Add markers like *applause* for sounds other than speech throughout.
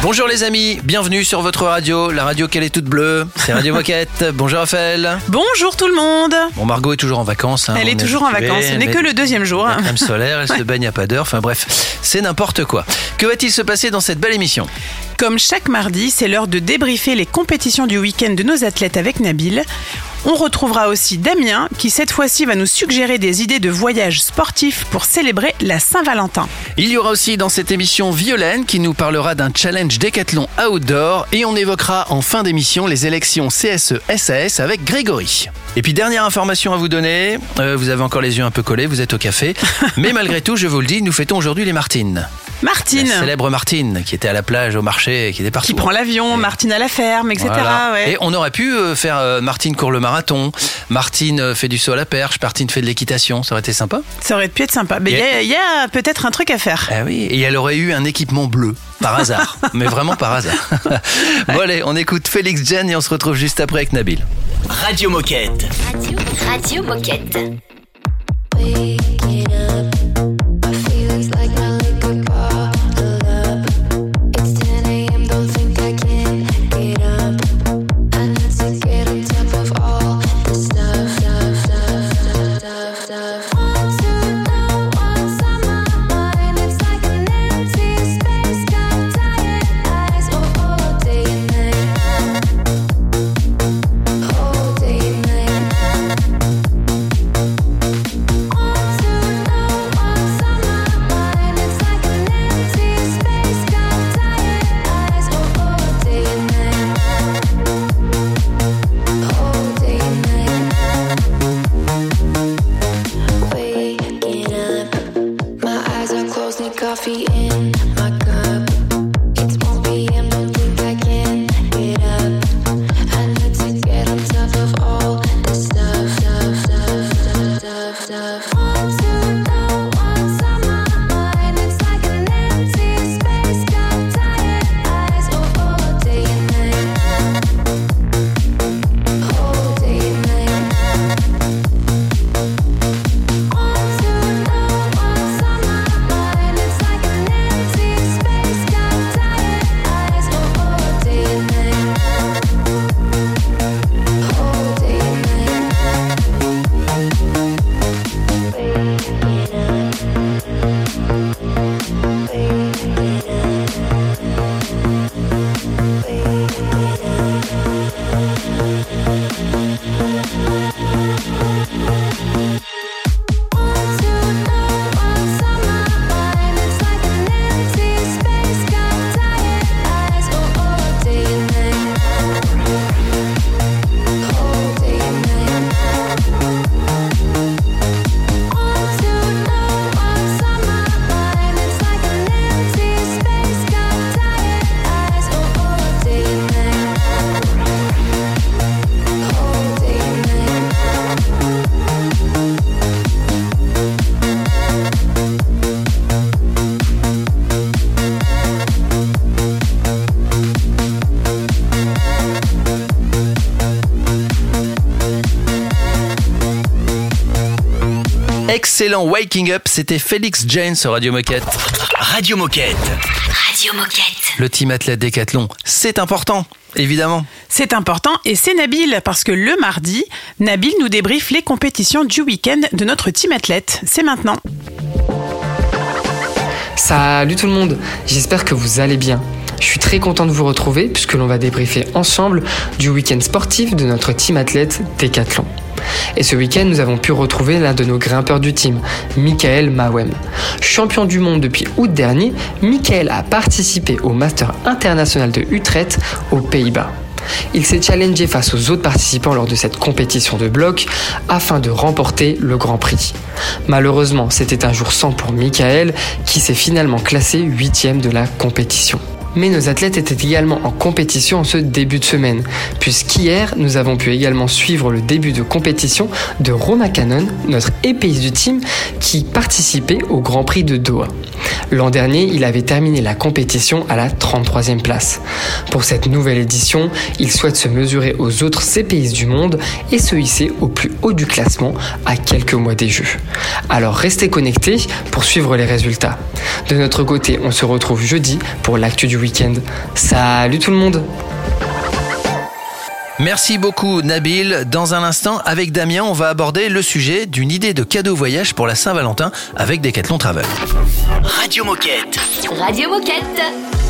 Bonjour les amis, bienvenue sur votre radio, la radio qu'elle est toute bleue, c'est Radio Moquette. *laughs* Bonjour Raphaël. Bonjour tout le monde. Bon Margot est toujours en vacances. hein, Elle est toujours en vacances, ce n'est que le deuxième jour. la crème solaire, elle se baigne à pas d'heure, enfin bref, c'est n'importe quoi. Que va-t-il se passer dans cette belle émission? Comme chaque mardi, c'est l'heure de débriefer les compétitions du week-end de nos athlètes avec Nabil. On retrouvera aussi Damien qui cette fois-ci va nous suggérer des idées de voyages sportifs pour célébrer la Saint-Valentin. Il y aura aussi dans cette émission Violaine qui nous parlera d'un challenge décathlon outdoor et on évoquera en fin d'émission les élections E CSE-SAS avec Grégory. Et puis dernière information à vous donner, euh, vous avez encore les yeux un peu collés, vous êtes au café, *laughs* mais malgré tout, je vous le dis, nous fêtons aujourd'hui les Martines. Martine La célèbre Martine qui était à la plage, au marché, qui était partout. qui prend l'avion, Martine à la ferme, etc. Voilà. ouais. Et on aurait pu euh, faire euh, Martine court le marathon, Martine euh, fait du saut à la perche, Martine fait de l'équitation, ça aurait été sympa. Ça aurait pu être sympa. Mais il y a, peut-être un truc à faire. Ah oui, et elle aurait eu un équipement bleu, par hasard, *laughs* mais vraiment par hasard. bon allez, on écoute Félix Jen et on se retrouve juste après avec Nabil. Radio Moquette. Radio, Radio Moquette. Waking Excellent Waking Up, c'était Félix Jane sur Radio Moquette. Radio Moquette. Radio Moquette. Le team athlète décathlon, c'est important, évidemment. C'est important et c'est Nabil parce que le mardi, Nabil nous débriefe les compétitions du week-end de notre team athlète. C'est maintenant. Salut tout le monde, j'espère que vous allez bien. Je suis très content de vous retrouver puisque l'on va débriefer ensemble du week-end sportif de notre team athlète Décathlon. Et ce week-end, nous avons pu retrouver l'un de nos grimpeurs du team, Michael Mawem. Champion du monde depuis août dernier, Michael a participé au Master international de Utrecht aux Pays-Bas. Il s'est challengé face aux autres participants lors de cette compétition de bloc afin de remporter le Grand Prix. Malheureusement, c'était un jour sans pour Michael qui s'est finalement classé 8 de la compétition. Mais nos athlètes étaient également en compétition en ce début de semaine, puisqu'hier, nous avons pu également suivre le début de compétition de Roma Cannon, notre épéiste du team, qui participait au Grand Prix de Doha. L'an dernier, il avait terminé la compétition à la 33e place. Pour cette nouvelle édition, il souhaite se mesurer aux autres CPI du monde et se hisser au plus haut du classement à quelques mois des Jeux. Alors restez connectés pour suivre les résultats. De notre côté, on se retrouve jeudi pour l'actu du week-end. Salut tout le monde Merci beaucoup Nabil. Dans un instant, avec Damien, on va aborder le sujet d'une idée de cadeau voyage pour la Saint-Valentin avec Decathlon Travel. Radio Moquette. Radio Moquette.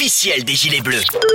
Radio officielle des Gilets Bleus.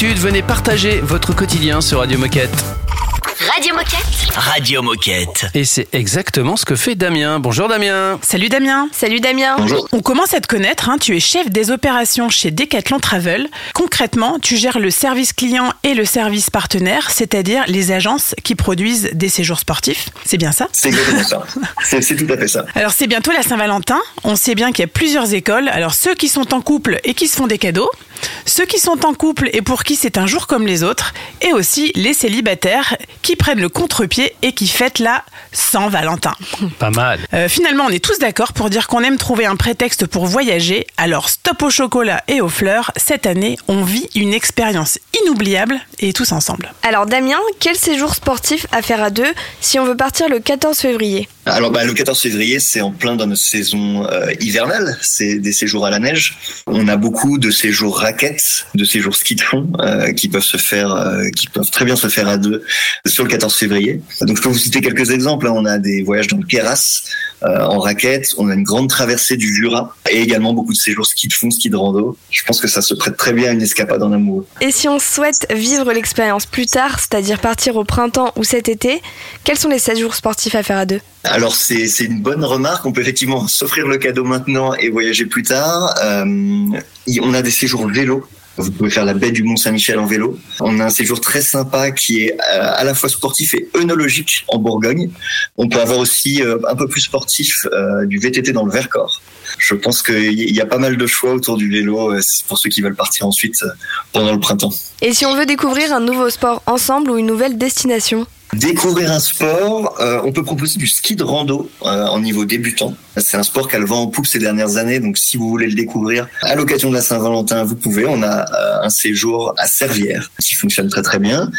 D'habitude, venez partager votre quotidien sur Radio Moquette. Radio Moquette. Radio Moquette. Et c'est exactement ce que fait Damien. Bonjour Damien. Salut Damien. Salut Damien. On commence à te connaître, hein. tu es chef des opérations chez Decathlon Travel. Concrètement, tu gères le service client et le service partenaire, c'est-à-dire les agences qui produisent des séjours sportifs. C'est bien ça C'est exactement ça. C'est c'est tout à fait ça. Alors c'est bientôt la Saint-Valentin. On sait bien qu'il y a plusieurs écoles. Alors ceux qui sont en couple et qui se font des cadeaux, ceux qui sont en couple et pour qui c'est un jour comme les autres, et aussi les célibataires qui prennent le contre-pied et qui fêtent la Saint-Valentin. *laughs* Pas mal. Euh, finalement, on est tous d'accord pour dire qu'on aime trouver un prétexte pour voyager. Alors stop au chocolat et aux fleurs. Cette année, on vit une expérience inoubliable et tous ensemble. Alors Damien, quel séjour sportif à faire à deux si on veut partir le 14 février? Alors bah, le 14 février, c'est en plein dans notre saison euh, hivernale. C'est des séjours à la neige. On a beaucoup de séjours raquettes, de séjours ski de fond euh, qui peuvent se faire, euh, qui peuvent très bien se faire à deux sur le 14 février. Donc je peux vous citer quelques exemples. hein. On a des voyages dans le Keras en raquette. On a une grande traversée du Jura et également beaucoup de séjours ski de fond, ski de rando. Je pense que ça se prête très bien à une escapade en amoureux. Et si on souhaite vivre l'expérience plus tard, c'est-à-dire partir au printemps ou cet été, quels sont les séjours sportifs à faire à deux? Alors c'est une bonne remarque. On peut effectivement s'offrir le cadeau maintenant et voyager plus tard. Euh, on a des séjours vélo. Vous pouvez faire la baie du Mont Saint-Michel en vélo. On a un séjour très sympa qui est euh, à la fois sportif et œnologique en Bourgogne. On peut avoir aussi euh, un peu plus sportif du VTT dans le Vercors. Je pense qu'il y a pas mal de choix autour du vélo pour ceux qui veulent partir ensuite pendant le printemps. Et si on veut découvrir un nouveau sport ensemble ou une nouvelle destination? Découvrir un sport, euh, on peut proposer du ski de rando euh, en niveau débutant. C'est un sport qui a le vent en poupe ces dernières années, donc si vous voulez le découvrir à l'occasion de la Saint-Valentin, vous pouvez. On a euh, un séjour à Servières qui fonctionne très très bien.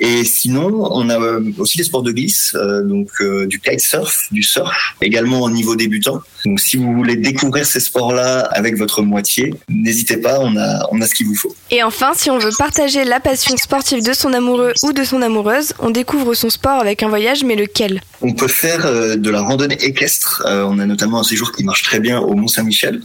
Et sinon, on a euh, aussi des sports de glisse, euh, donc euh, du kitesurf, du surf, également en niveau débutant. Donc si vous voulez découvrir ces sports-là avec votre moitié, n'hésitez pas, on a on a ce qu'il vous faut. Et enfin, si on veut partager la passion sportive de son amoureux ou de son amoureuse, on découvre son sport avec un voyage, mais lequel? On peut faire euh, de la randonnée équestre. Euh, on a notamment un séjour qui marche très bien au Mont Saint-Michel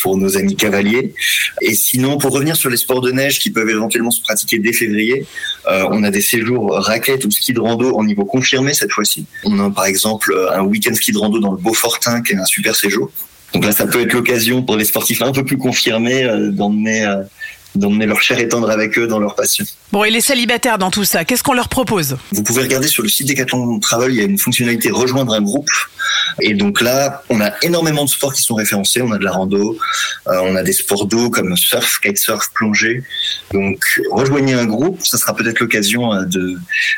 pour nos amis cavaliers. Et sinon, pour revenir sur les sports de neige qui peuvent éventuellement se pratiquer dès février, euh, on a des séjours raquettes ou ski de rando en niveau confirmé cette fois-ci. On a par exemple un week-end ski de rando dans le Beaufortin qui est un super séjour. Donc là, ça peut être l'occasion pour les sportifs un peu plus confirmés euh, d'emmener euh, d'emmener leur chair et tendre avec eux dans leur passion. Bon, et les célibataires dans tout ça, qu'est-ce qu'on leur propose? Vous pouvez regarder sur le site Decathlon Travel, il y a une fonctionnalité rejoindre un groupe. Et donc là, on a énormément de sports qui sont référencés. On a de la rando, euh, on a des sports d'eau comme surf, kitesurf, plongée. Donc rejoignez un groupe, ça sera peut-être l'occasion euh, de,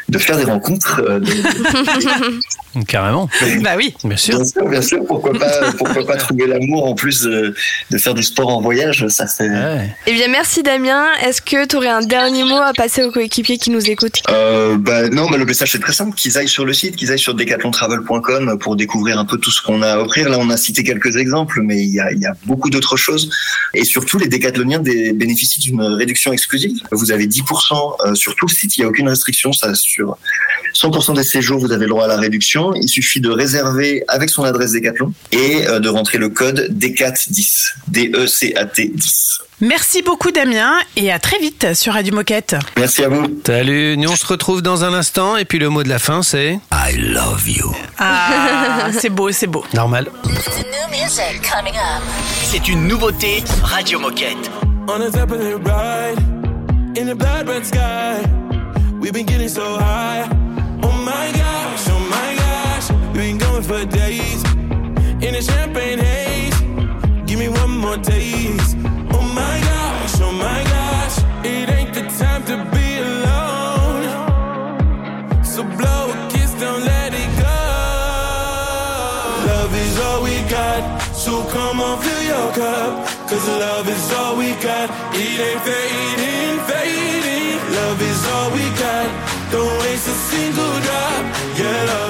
de faire des rencontres. euh, de- *laughs* Carrément. *laughs* Bah oui. Bien sûr. Bien sûr, bien sûr, pourquoi pas, *laughs* pourquoi pas trouver l'amour en plus de, de faire du sport en voyage, ça. Ouais. Eh bien, merci Damien. Est-ce que tu aurais un dernier mot à passer aux coéquipiers qui nous écoutent? Euh, bah, non, bah, le message c'est très simple, qu'ils aillent sur le site, qu'ils aillent sur decathlontravel.com pour découvrir un peu tout ce qu'on a à offrir. Là, on a cité quelques exemples, mais il y a, il y a beaucoup d'autres choses. Et surtout, les décathloniens des- bénéficient d'une réduction exclusive. Vous avez 10% euh, sur tout le site, il n'y a aucune restriction, ça sur 100% des séjours, vous avez le droit à la réduction. Il suffit de réserver avec son adresse Decathlon et euh, de rentrer le code DECAT10, D-E-C-A-T 10. Merci beaucoup Damien et à très vite sur Radio Moquette. Merci à vous. Salut, nous on se retrouve dans un instant et puis le mot de la fin c'est I love you. Ah, c'est beau, c'est beau. normal. C'est une nouveauté Radio Moquette. On the top of the ride, in the blood red sky. We've been getting so high. For days. In a champagne haze. Give me one more taste. Oh my gosh, oh my gosh. It ain't the time to be alone. So blow a kiss, don't let it go. Love is all we got. So come on, fill your cup. Cause love is all we got. It ain't fading, fading. Love is all we got. Don't waste a single drop. Yeah, love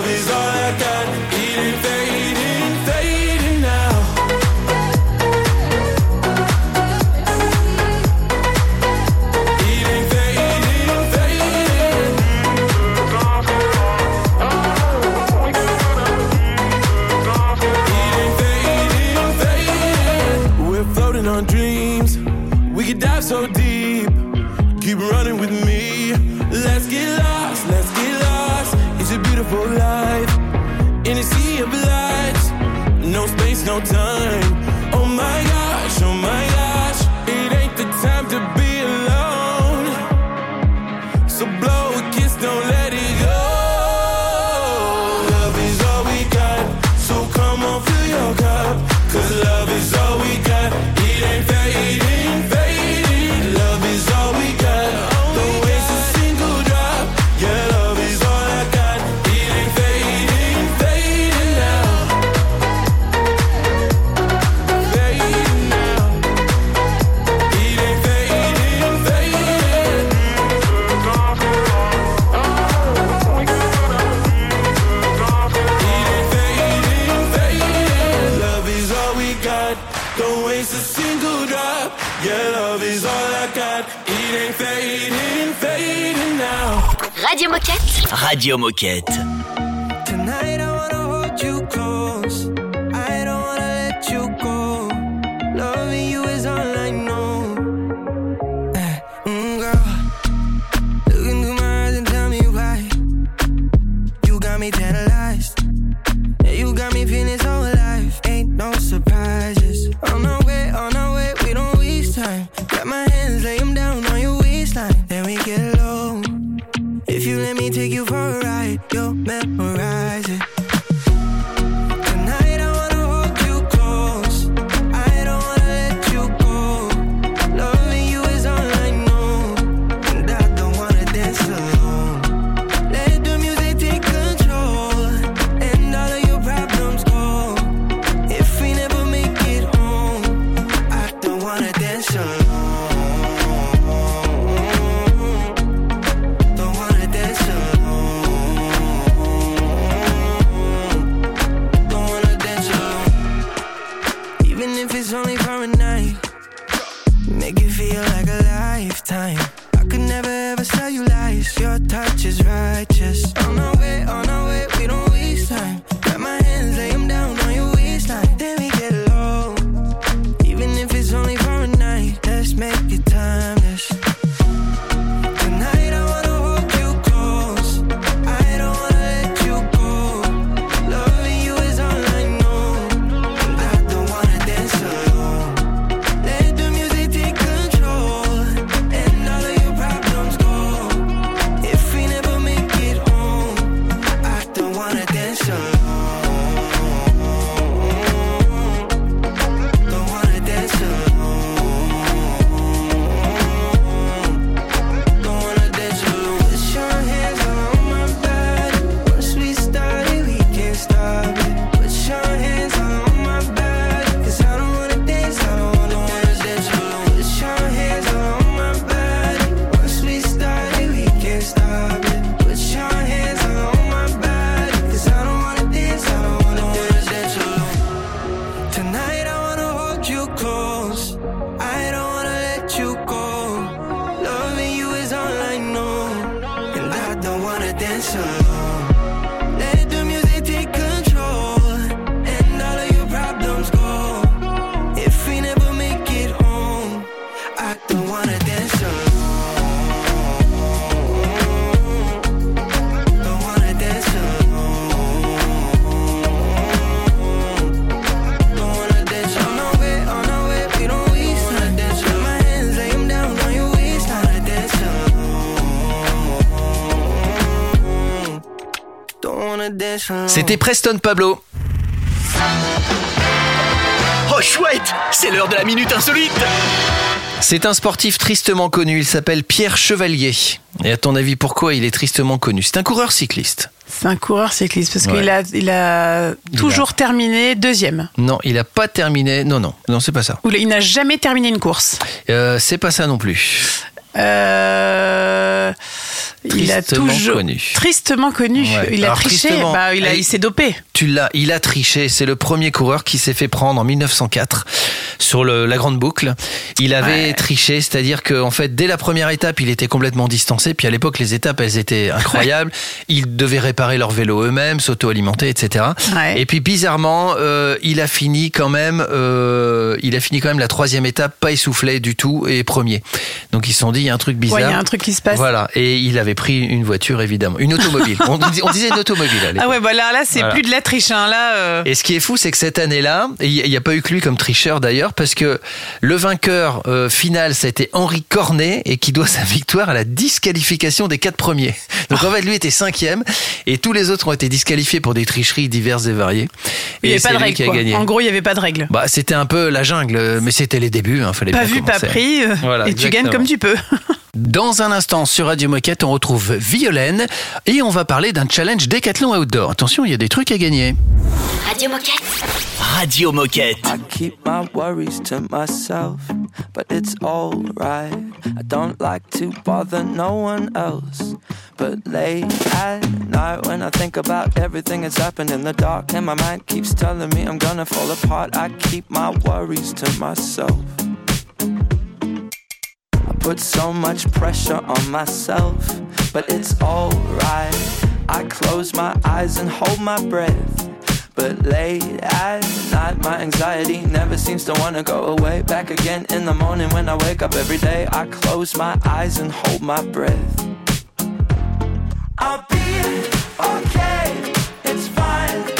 Radio Moquette. take you for a ride. You're memorizing. C'était Preston Pablo. Oh chouette, c'est l'heure de la minute insolite. C'est un sportif tristement connu, il s'appelle Pierre Chevalier. Et à ton avis, pourquoi il est tristement connu? C'est un coureur cycliste. C'est un coureur cycliste parce qu'il a, il a toujours terminé deuxième. Non, il n'a pas terminé. Non, non, non, c'est pas ça. Ou il n'a jamais terminé une course. Euh, c'est pas ça non plus. Euh, il a toujours tristement connu. Il a triché. Bah, il, il s'est dopé. Tu l'as. Il a triché. C'est le premier coureur qui s'est fait prendre en 1904 sur la grande boucle. Il avait triché, c'est-à-dire que fait, dès la première étape, il était complètement distancé. Puis à l'époque, les étapes, elles étaient incroyables. Ils devaient réparer leur vélo eux-mêmes, s'auto-alimenter, etc. Et puis bizarrement, euh, il a fini quand même. Euh, il a fini quand même la troisième étape, pas essoufflé du tout et premier. Donc ils se sont dit il y a un truc bizarre. Ouais, il y a un truc qui se passe. Voilà. Et il avait pris une voiture, évidemment, une automobile. on, dis- on disait une automobile. À. Ah ouais, bah là, là c'est Voilà. plus de la triche. Hein. Là, euh, Et ce qui est fou, c'est que cette année-là, il n'y a pas eu que lui comme tricheur d'ailleurs, parce que le vainqueur euh, final, ça a été Henri Cornet, et qui doit sa victoire à la disqualification des quatre premiers. Donc en fait, lui était cinquième, et tous les autres ont été disqualifiés pour des tricheries diverses et variées. il n'y avait pas de règles. qui a quoi. gagné. En gros, il n'y avait pas de règles. Bah, c'était un peu la jungle, mais c'était les débuts, hein, fallait pas vu, pas pris. euh, Voilà, et tu gagnes comme tu peux. *laughs* Dans un instant, sur Radio Moquette, on retrouve Violaine, et on va parler d'un challenge Décathlon Outdoor. Attention, il y a des trucs à gagner. Radio Moquette. Radio Moquette. I keep my worries to myself, but it's alright. I don't like to bother no one else. But late at night, when I think about everything that's happened in the dark, and my mind keeps telling me I'm gonna fall apart, I keep my worries to myself. I put so much pressure on myself, but it's alright. I close my eyes and hold my breath. But late at night, my anxiety never seems to wanna go away. Back again in the morning when I wake up every day, I close my eyes and hold my breath. I'll be okay, it's fine,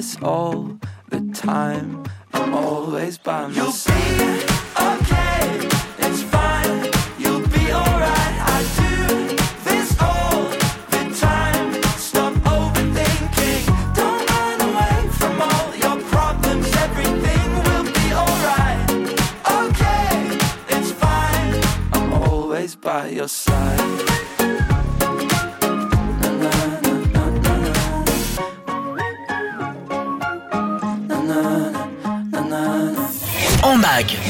This all the time. I'm always by my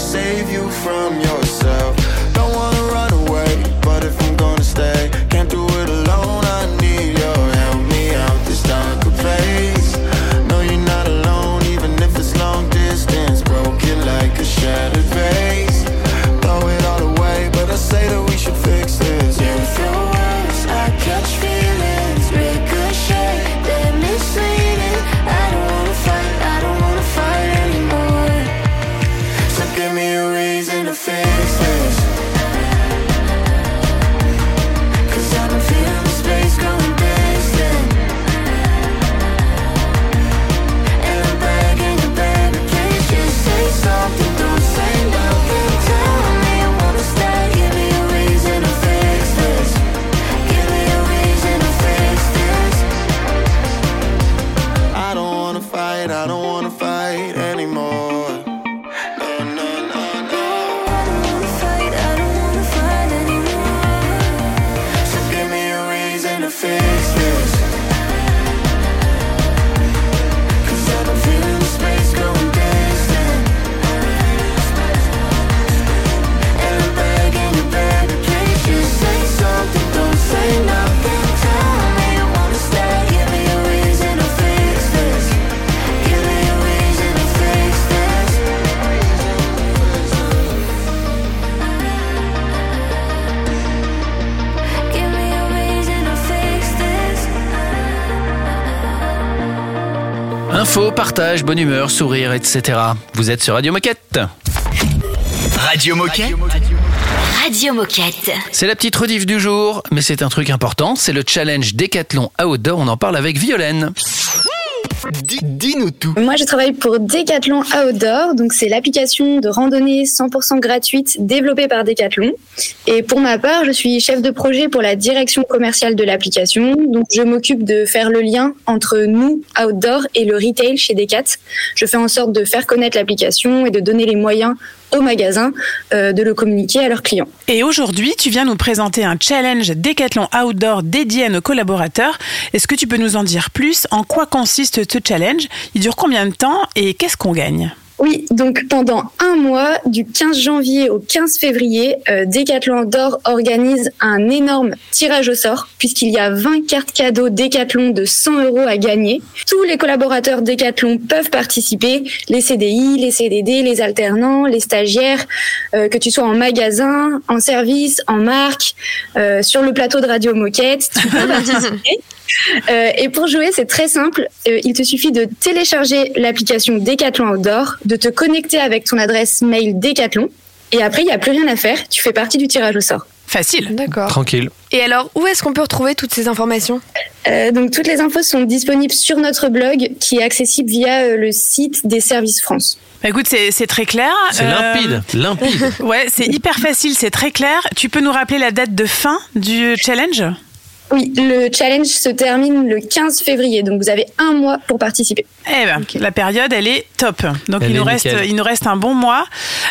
Save you from yourself. Info, partage, bonne humeur, sourire, etc. Vous êtes sur Radio Moquette. Radio Moquette Radio Moquette. C'est la petite rediff du jour, mais c'est un truc important, c'est le challenge Décathlon Outdoor, on en parle avec Violaine. Dis-nous. Moi, je travaille pour Decathlon Outdoor, donc c'est l'application de randonnée 100% gratuite développée par Decathlon. Et pour ma part, je suis chef de projet pour la direction commerciale de l'application, donc je m'occupe de faire le lien entre nous, Outdoor, et le retail chez Decat. Je fais en sorte de faire connaître l'application et de donner les moyens aux magasins euh, de le communiquer à leurs clients. Et aujourd'hui, tu viens nous présenter un challenge Décathlon Outdoor dédié à nos collaborateurs. Est-ce que tu peux nous en dire plus? En quoi consiste ce challenge? Il dure combien de temps et qu'est-ce qu'on gagne? Oui, donc pendant un mois, du 15 janvier au 15 février, euh, Decathlon Outdoor organise un énorme tirage au sort, puisqu'il y a 20 cartes cadeaux Decathlon de 100 euros à gagner. Tous les collaborateurs Decathlon peuvent participer, les CDI, les CDD, les alternants, les stagiaires, euh, que tu sois en magasin, en service, en marque, euh, sur le plateau de Radio Moquette, tu peux *laughs* participer. Euh, et pour jouer, c'est très simple. Euh, il te suffit de télécharger l'application Decathlon Outdoor, de te connecter avec ton adresse mail Decathlon, et après, il n'y a plus rien à faire. Tu fais partie du tirage au sort. Facile. D'accord. Tranquille. Et alors, où est-ce qu'on peut retrouver toutes ces informations? Euh, donc, toutes les infos sont disponibles sur notre blog, qui est accessible via euh, le site des services France. Bah, écoute, c'est très clair. C'est Euh, limpide, limpide. *laughs* Ouais, c'est hyper facile, c'est très clair. Tu peux nous rappeler la date de fin du challenge? Oui, le challenge se termine le 15 février, donc vous avez un mois pour participer. Eh ben, la période, elle est top. Donc Elle il nous est reste, nickel. il nous reste un bon mois.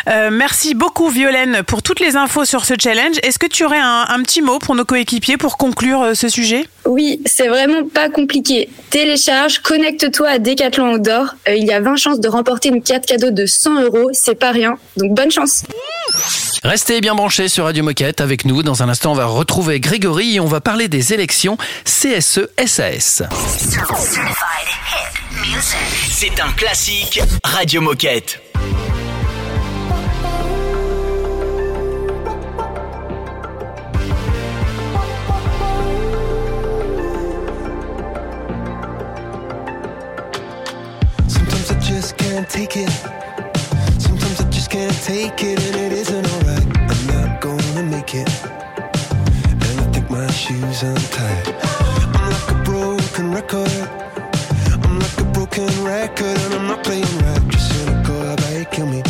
Euh, merci beaucoup Violaine pour toutes les infos sur ce challenge. Est-ce que tu aurais un, un petit mot pour nos coéquipiers pour conclure euh, ce sujet? Oui, c'est vraiment pas compliqué. Télécharge, connecte-toi à Decathlon Outdoor. Euh, il y a 20 chances de remporter une carte cadeau de 100 euros, c'est pas rien. Donc bonne chance. Restez bien branchés sur Radio Moquette avec nous. Dans un instant, on va retrouver Grégory et on va parler des élections E CSE-SAS. C'est un classique Radio Moquette. Sometimes I just can't take it. Sometimes I just can't take it, shoes untied. I'm like a broken record. I'm like a broken record, and I'm not playing right. Just cynical, how about you kill me?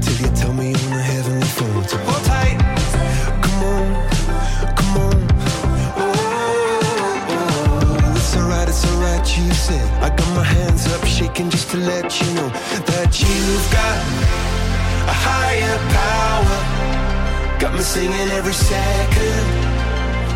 Till you tell me on the heavenly phone. So hold tight. Come on, come on. Oh, it's alright, it's alright, you said. I got my hands up, shaking just to let you know that you've got a higher power. Got me singing every second,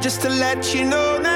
just to let you know now.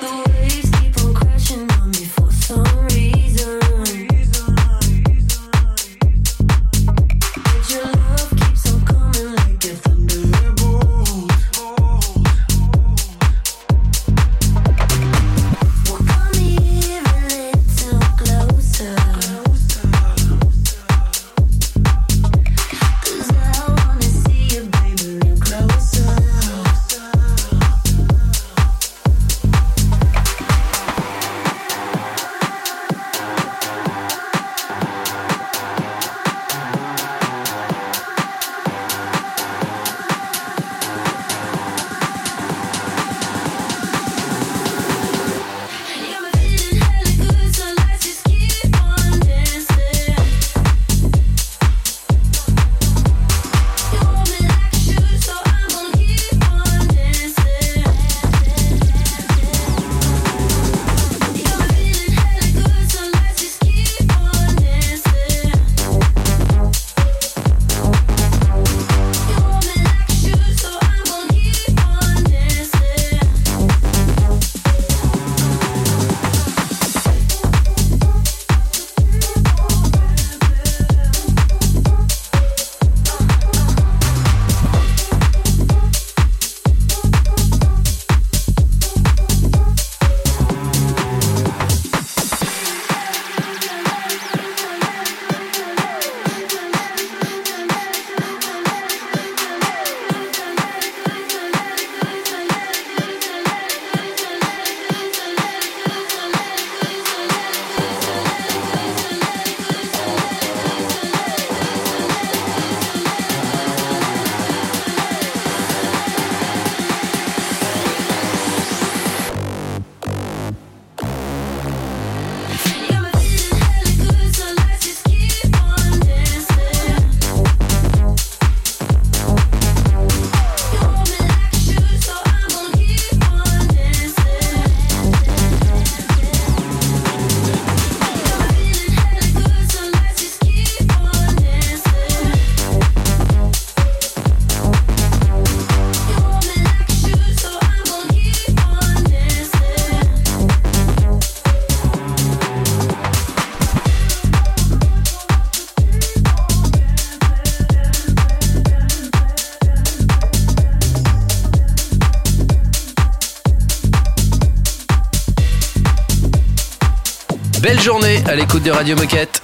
À l'écoute de Radio Moquette.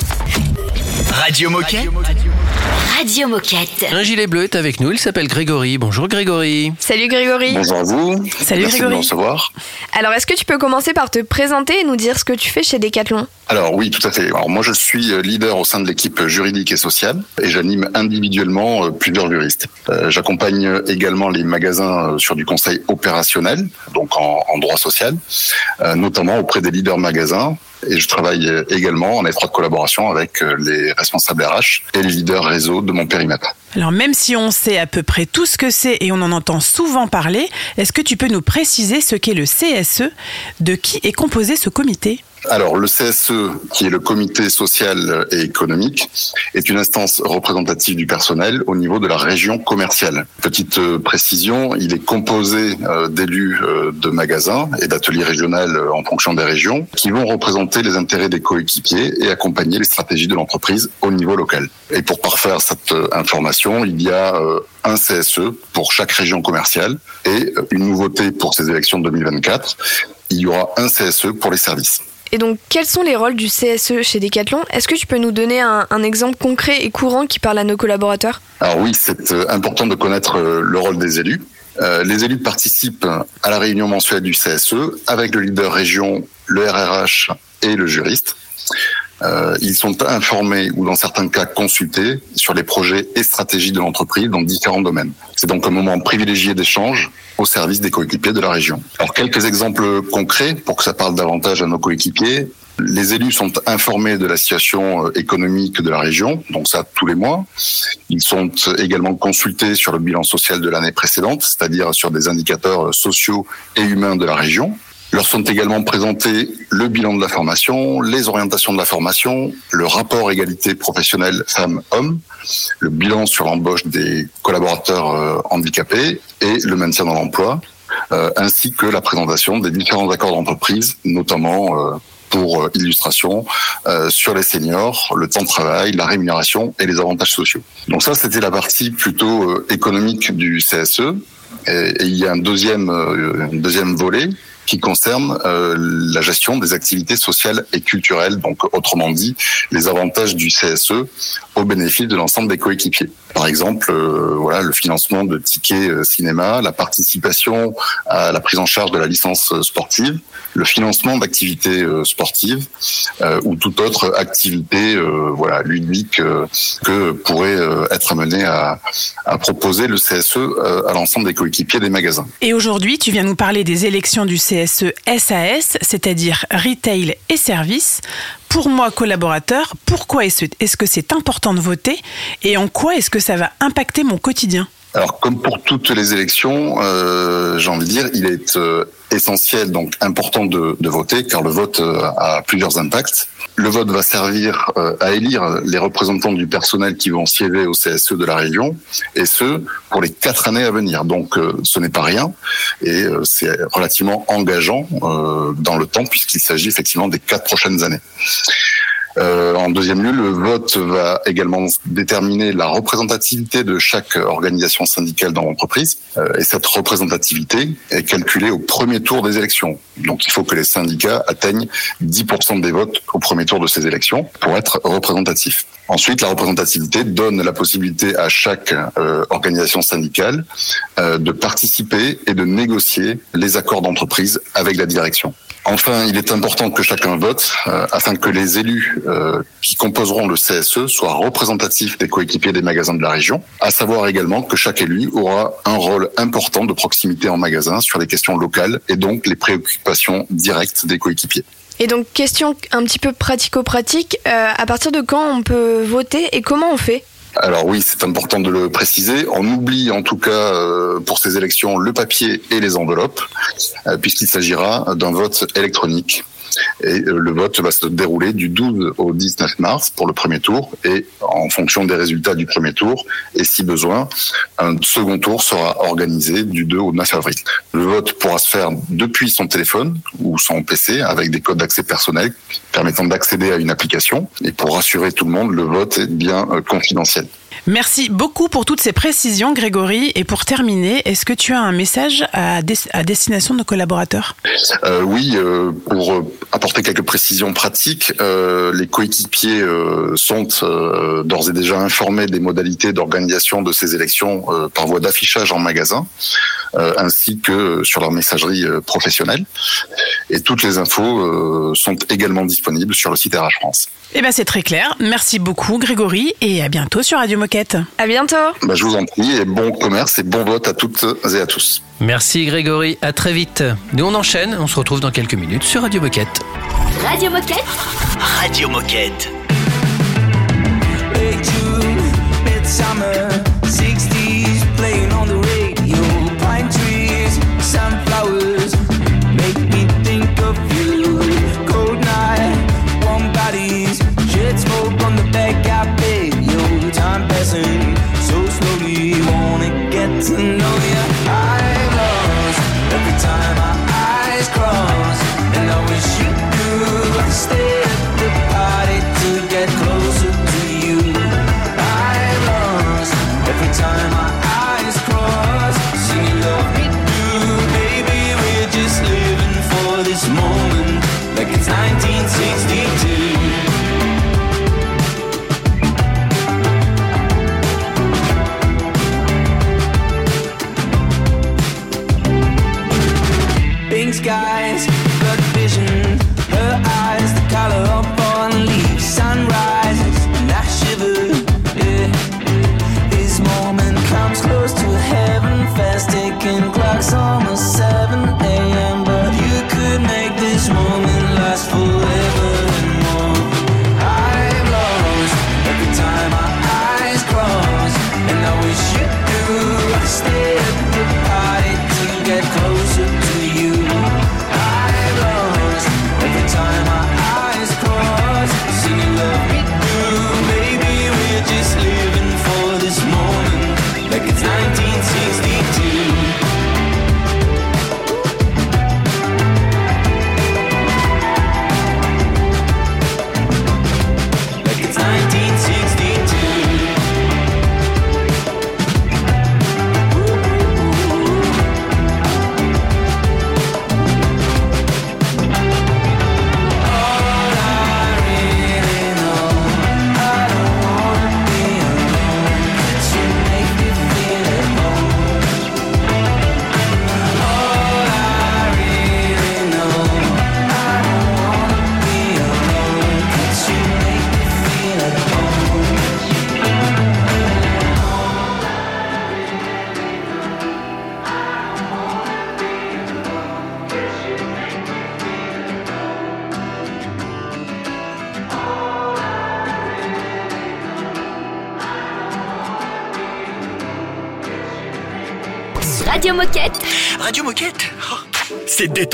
Radio Moquette. Radio Moquette. Un gilet bleu est avec nous, il s'appelle Grégory. Bonjour Grégory. Salut Grégory. Bonjour à vous. Salut Merci de Grégory. me recevoir. Alors, est-ce que tu peux commencer par te présenter et nous dire ce que tu fais chez Decathlon? Alors oui, tout à fait. Alors moi, je suis euh, leader au sein de l'équipe juridique et sociale et j'anime individuellement euh, plusieurs juristes. Euh, J'accompagne également les magasins sur du conseil opérationnel, donc en, droit social, notamment auprès des leaders magasins. Et je travaille euh, également en étroite collaboration avec euh, les responsables RH et les leaders réseau de mon périmètre. Alors même si on sait à peu près tout ce que c'est et on en entend souvent parler, est-ce que tu peux nous préciser ce qu'est le CSE De qui est composé ce comité? Alors, le CSE, qui est le comité social et économique, est une instance représentative du personnel au niveau de la région commerciale. Petite euh, précision, il est composé euh, d'élus euh, de magasins et d'ateliers régionaux en fonction des régions qui vont représenter les intérêts des coéquipiers et accompagner les stratégies de l'entreprise au niveau local. Et pour parfaire cette information, il y a un CSE pour chaque région commerciale et une nouveauté pour ces élections de 2024, il y aura un CSE pour les services. Et donc, quels sont les rôles du CSE chez Decathlon? Est-ce que tu peux nous donner un, exemple concret et courant qui parle à nos collaborateurs? Alors oui, c'est euh, important de connaître euh, le rôle des élus. Euh, les élus participent à la réunion mensuelle du CSE avec le leader région, le RRH et le juriste. Euh, ils sont informés ou dans certains cas consultés sur les projets et stratégies de l'entreprise dans différents domaines. C'est donc un moment privilégié d'échange au service des coéquipiers de la région. Alors quelques exemples concrets pour que ça parle davantage à nos coéquipiers. Les élus sont informés de la situation euh, économique de la région, donc ça tous les mois. Ils sont également consultés sur le bilan social de l'année précédente, c'est-à-dire sur des indicateurs sociaux et humains de la région. Leur sont également présentés le bilan de la formation, les orientations de la formation, le rapport égalité professionnelle femmes-hommes, le bilan sur l'embauche des collaborateurs euh, handicapés et le maintien dans l'emploi. euh, ainsi que la présentation des différents accords d'entreprise, notamment euh, pour illustration sur les seniors, le temps de travail, la rémunération et les avantages sociaux. Donc ça, c'était la partie plutôt économique du CSE. Et, il y a un deuxième, un deuxième volet qui concerne euh, la gestion des activités sociales et culturelles, donc autrement dit les avantages du CSE au bénéfice de l'ensemble des coéquipiers. Par exemple, euh, voilà le financement de tickets euh, cinéma, la participation à la prise en charge de la licence sportive, le financement d'activités sportives ou toute autre activité voilà ludique que pourrait être amené à, à proposer le CSE à l'ensemble des coéquipiers des magasins. Et aujourd'hui, tu viens nous parler des élections du CSE SAS, c'est-à-dire Retail et Services. Pour moi, collaborateur, pourquoi est-ce que c'est important de voter et en quoi est-ce que ça va impacter mon quotidien? Alors, comme pour toutes les élections, euh, j'ai envie de dire, il est euh, essentiel, donc important de, de voter, car le vote euh, a plusieurs impacts. Le vote va servir euh, à élire les représentants du personnel qui vont siéger au CSE de la région, et ce, pour les quatre années à venir. Donc, euh, ce n'est pas rien, et euh, c'est relativement engageant dans le temps, puisqu'il s'agit effectivement des quatre prochaines années. Euh, en deuxième lieu, le vote va également déterminer la représentativité de chaque organisation syndicale dans l'entreprise. Euh, et cette représentativité est calculée au premier tour des élections. Donc il faut que les syndicats atteignent 10% des votes au premier tour de ces élections pour être représentatifs. Ensuite, la représentativité donne la possibilité à chaque euh, organisation syndicale de participer et de négocier les accords d'entreprise avec la direction. Enfin, il est important que chacun vote euh, afin que les élus euh, qui composeront le CSE soient représentatifs des coéquipiers des magasins de la région, à savoir également que chaque élu aura un rôle important de proximité en magasin sur les questions locales et donc les préoccupations directes des coéquipiers. Et donc, question un petit peu pratico-pratique, euh, à partir de quand on peut voter et comment on fait? Alors oui, c'est important de le préciser. On oublie en tout cas euh, pour ces élections le papier et les enveloppes, euh, puisqu'il s'agira d'un vote électronique. Et euh, le vote va se dérouler du 12 au 19 mars pour le premier tour et en fonction des résultats du premier tour et si besoin, un second tour sera organisé du 2 au 9 avril. Le vote pourra se faire depuis son téléphone ou son PC avec des codes d'accès personnels permettant d'accéder à une application et pour rassurer tout le monde, le vote est bien euh, confidentiel. Merci beaucoup pour toutes ces précisions, Grégory. Et pour terminer, est-ce que tu as un message à, des- à destination de nos collaborateurs? Euh, oui, euh, pour euh, apporter quelques précisions pratiques, euh, les coéquipiers euh, sont euh, d'ores et déjà informés des modalités d'organisation de ces élections par voie d'affichage en magasin, ainsi que sur leur messagerie professionnelle. Et toutes les infos sont également disponibles sur le site RH France. Eh bien, c'est très clair. Merci beaucoup, Grégory, et à bientôt sur Radio Moquette. À bientôt. Bah, je vous en prie, et bon commerce et bon vote à toutes et à tous. Merci Grégory, à très vite. Nous on enchaîne, on se retrouve dans quelques minutes sur Radio Moquette. Radio Moquette. Radio Moquette. To know you. I'm song.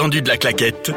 De la claquette.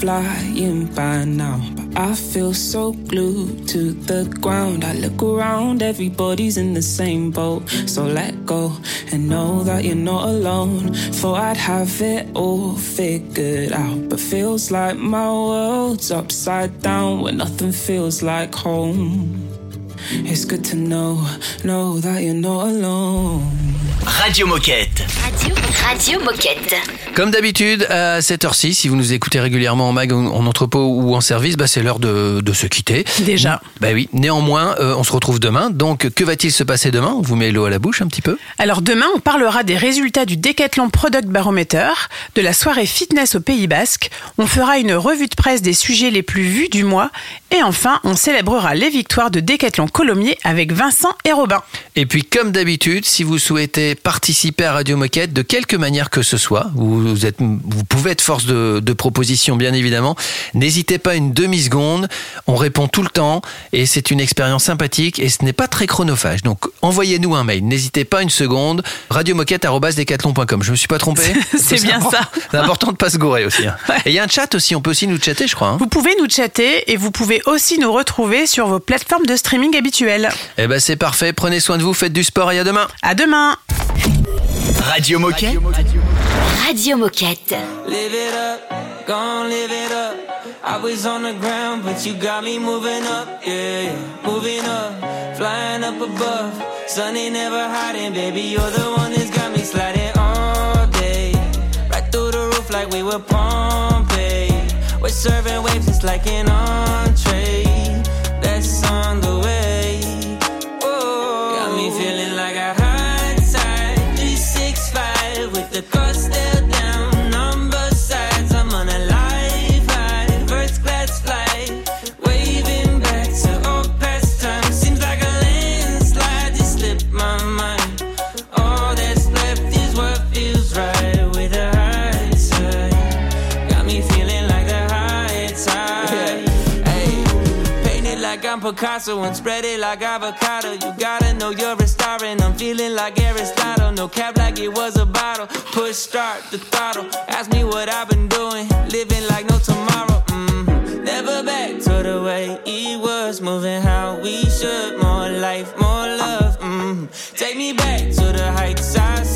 Flying by now, but I feel so glued to the ground. I look around, everybody's in the same boat. So let go and know that you're not alone. Thought I'd have it all figured out, but feels like my world's upside down when nothing feels like home. It's good to know, know that you're not alone. Radio Moquette. Radio, Radio Moquette. Comme d'habitude, à cette heure-ci, si vous nous écoutez régulièrement en mag, en en entrepôt ou en service, bah, c'est l'heure de, de se quitter. Déjà. Bah oui. Néanmoins, euh, on se retrouve demain. Donc, que va-t-il se passer demain? On vous met l'eau à la bouche un petit peu. Alors demain, on parlera des résultats du Decathlon Product Barometer, de la soirée fitness au Pays Basque. On fera une revue de presse des sujets les plus vus du mois. Et enfin, on célébrera les victoires de Decathlon Colomiers avec Vincent et Robin. Et puis, comme d'habitude, si vous souhaitez participer à Radio Moquette de quelque manière que ce soit, vous, êtes, vous pouvez être force de, de proposition, bien évidemment. N'hésitez pas une demi-seconde. On répond tout le temps et c'est une expérience sympathique et ce n'est pas très chronophage. Donc, envoyez-nous un mail. N'hésitez pas une seconde. Radiomoquette.com. Je me suis pas trompé. *laughs* C'est bien important- ça. C'est important de pas se gourer aussi. hein. *laughs* Et il y a un chat aussi. On peut aussi nous chatter, je crois. hein. Vous pouvez nous chatter et vous pouvez aussi nous retrouver sur vos plateformes de streaming habituelles. Eh ben, c'est parfait. Prenez soin de vous. Faites du sport et à demain. À demain. Radio Moquette. Radio Moquette. Live it up, gon' live it up. I was on the ground, but you got me moving up, yeah, yeah. moving up, flying up above. Sun ain't never hiding, baby. You're the one that's got me sliding all day, right through the roof like we were Pompeii. Serving waves, it's like an entree. Picasso and spread it like avocado. You gotta know you're a star, and I'm feeling like Aristotle. No cap like it was a bottle. Push start the throttle. Ask me what I've been doing. Living like no tomorrow. Mm-hmm. Never back to the way it was. Moving how we should. More life, more love. Mm-hmm. Take me back to the heights I.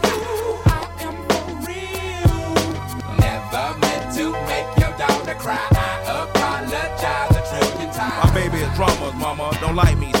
Cry. I apologize a trillion times. My baby is drama, mama. Don't like me.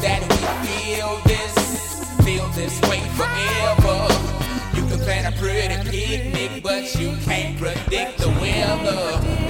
that we feel this, feel this way forever. You can plan a pretty picnic, but you can't predict the weather.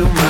You